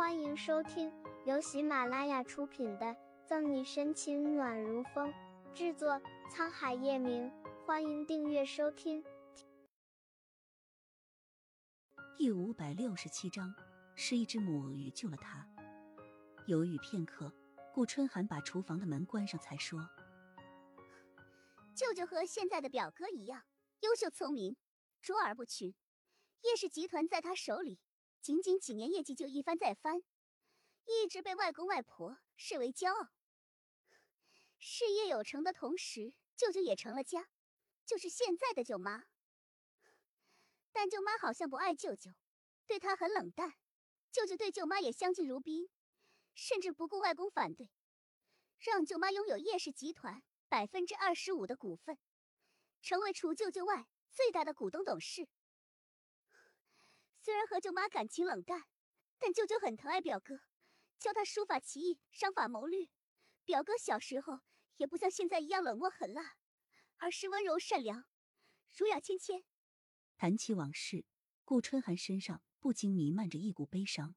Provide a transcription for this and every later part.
欢迎收听由喜马拉雅出品的《赠你深情暖如风》，制作沧海夜明。欢迎订阅收听。第五百六十七章，是一只母鳄鱼救了他。犹豫片刻，顾春寒把厨房的门关上，才说：“舅舅和现在的表哥一样，优秀聪明，卓尔不群。叶氏集团在他手里。”仅仅几年，业绩就一翻再翻，一直被外公外婆视为骄傲。事业有成的同时，舅舅也成了家，就是现在的舅妈。但舅妈好像不爱舅舅，对他很冷淡。舅舅对舅妈也相敬如宾，甚至不顾外公反对，让舅妈拥有叶氏集团百分之二十五的股份，成为除舅舅外最大的股东董事。虽然和舅妈感情冷淡，但舅舅很疼爱表哥，教他书法棋艺、商法谋略。表哥小时候也不像现在一样冷漠狠辣，而是温柔善良、儒雅谦谦。谈起往事，顾春寒身上不禁弥漫着一股悲伤。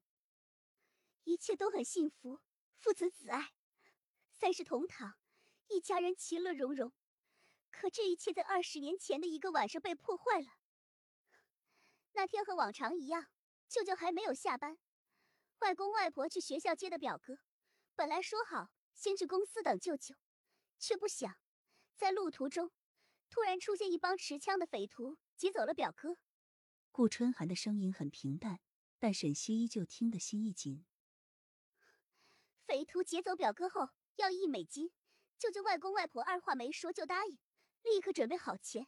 一切都很幸福，父子子爱，三世同堂，一家人其乐融融。可这一切在二十年前的一个晚上被破坏了。那天和往常一样，舅舅还没有下班，外公外婆去学校接的表哥。本来说好先去公司等舅舅，却不想在路途中突然出现一帮持枪的匪徒，劫走了表哥。顾春寒的声音很平淡，但沈西依旧听得心一紧。匪徒劫走表哥后要一美金，舅舅外公外婆二话没说就答应，立刻准备好钱，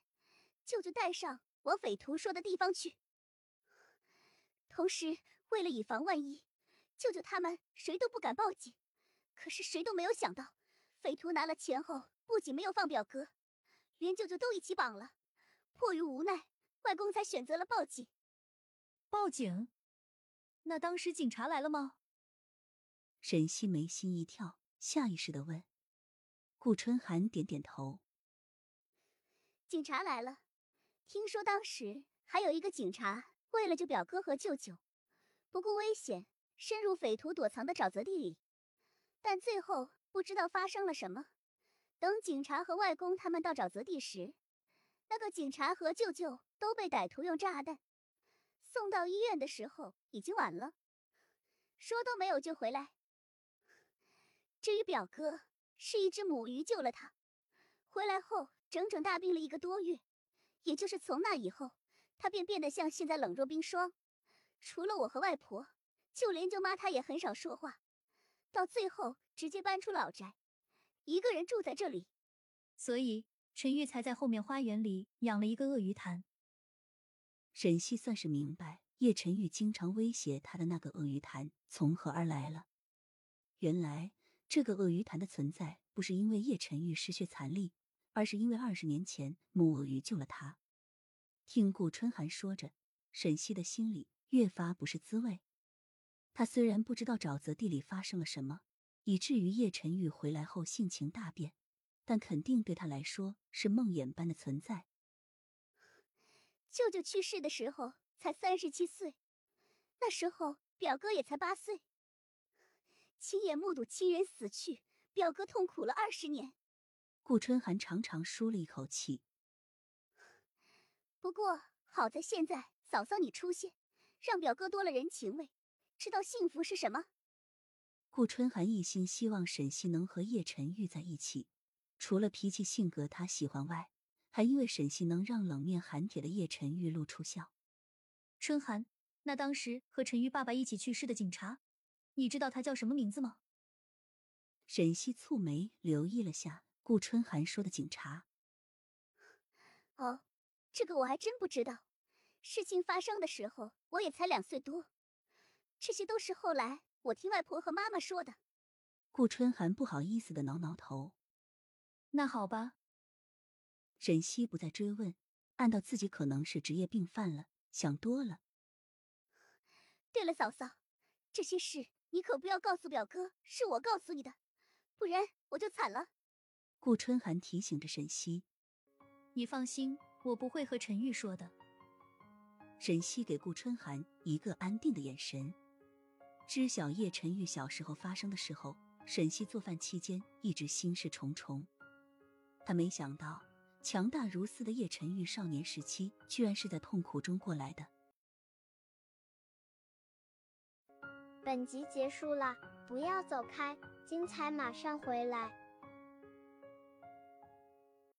舅舅带上往匪徒说的地方去。同时，为了以防万一，舅舅他们谁都不敢报警。可是谁都没有想到，匪徒拿了钱后，不仅没有放表哥，连舅舅都一起绑了。迫于无奈，外公才选择了报警。报警？那当时警察来了吗？沈西眉心一跳，下意识的问。顾春寒点点头。警察来了，听说当时还有一个警察。为了救表哥和舅舅，不顾危险深入匪徒躲藏的沼泽地里，但最后不知道发生了什么。等警察和外公他们到沼泽地时，那个警察和舅舅都被歹徒用炸弹送到医院的时候已经晚了，说都没有救回来。至于表哥，是一只母鱼救了他，回来后整整大病了一个多月，也就是从那以后。他便变得像现在冷若冰霜，除了我和外婆，就连舅妈她也很少说话。到最后，直接搬出老宅，一个人住在这里。所以陈玉才在后面花园里养了一个鳄鱼潭。沈西算是明白叶晨玉经常威胁他的那个鳄鱼潭从何而来了。原来这个鳄鱼潭的存在，不是因为叶晨玉失血残力，而是因为二十年前母鳄鱼救了他。听顾春寒说着，沈西的心里越发不是滋味。他虽然不知道沼泽地里发生了什么，以至于叶晨玉回来后性情大变，但肯定对他来说是梦魇般的存在。舅舅去世的时候才三十七岁，那时候表哥也才八岁，亲眼目睹亲人死去，表哥痛苦了二十年。顾春寒长长舒了一口气。不过好在现在嫂嫂你出现，让表哥多了人情味，知道幸福是什么。顾春寒一心希望沈西能和叶晨玉在一起，除了脾气性格他喜欢外，还因为沈西能让冷面寒铁的叶晨玉露出笑。春寒，那当时和陈玉爸爸一起去世的警察，你知道他叫什么名字吗？沈西蹙眉留意了下顾春寒说的警察。哦。这个我还真不知道，事情发生的时候我也才两岁多，这些都是后来我听外婆和妈妈说的。顾春寒不好意思的挠挠头。那好吧。沈西不再追问，暗道自己可能是职业病犯了，想多了。对了，嫂嫂，这些事你可不要告诉表哥，是我告诉你的，不然我就惨了。顾春寒提醒着沈西。你放心。我不会和陈玉说的。沈西给顾春寒一个安定的眼神。知晓叶晨玉小时候发生的时候，沈西做饭期间一直心事重重。他没想到，强大如斯的叶晨玉少年时期，居然是在痛苦中过来的。本集结束了，不要走开，精彩马上回来。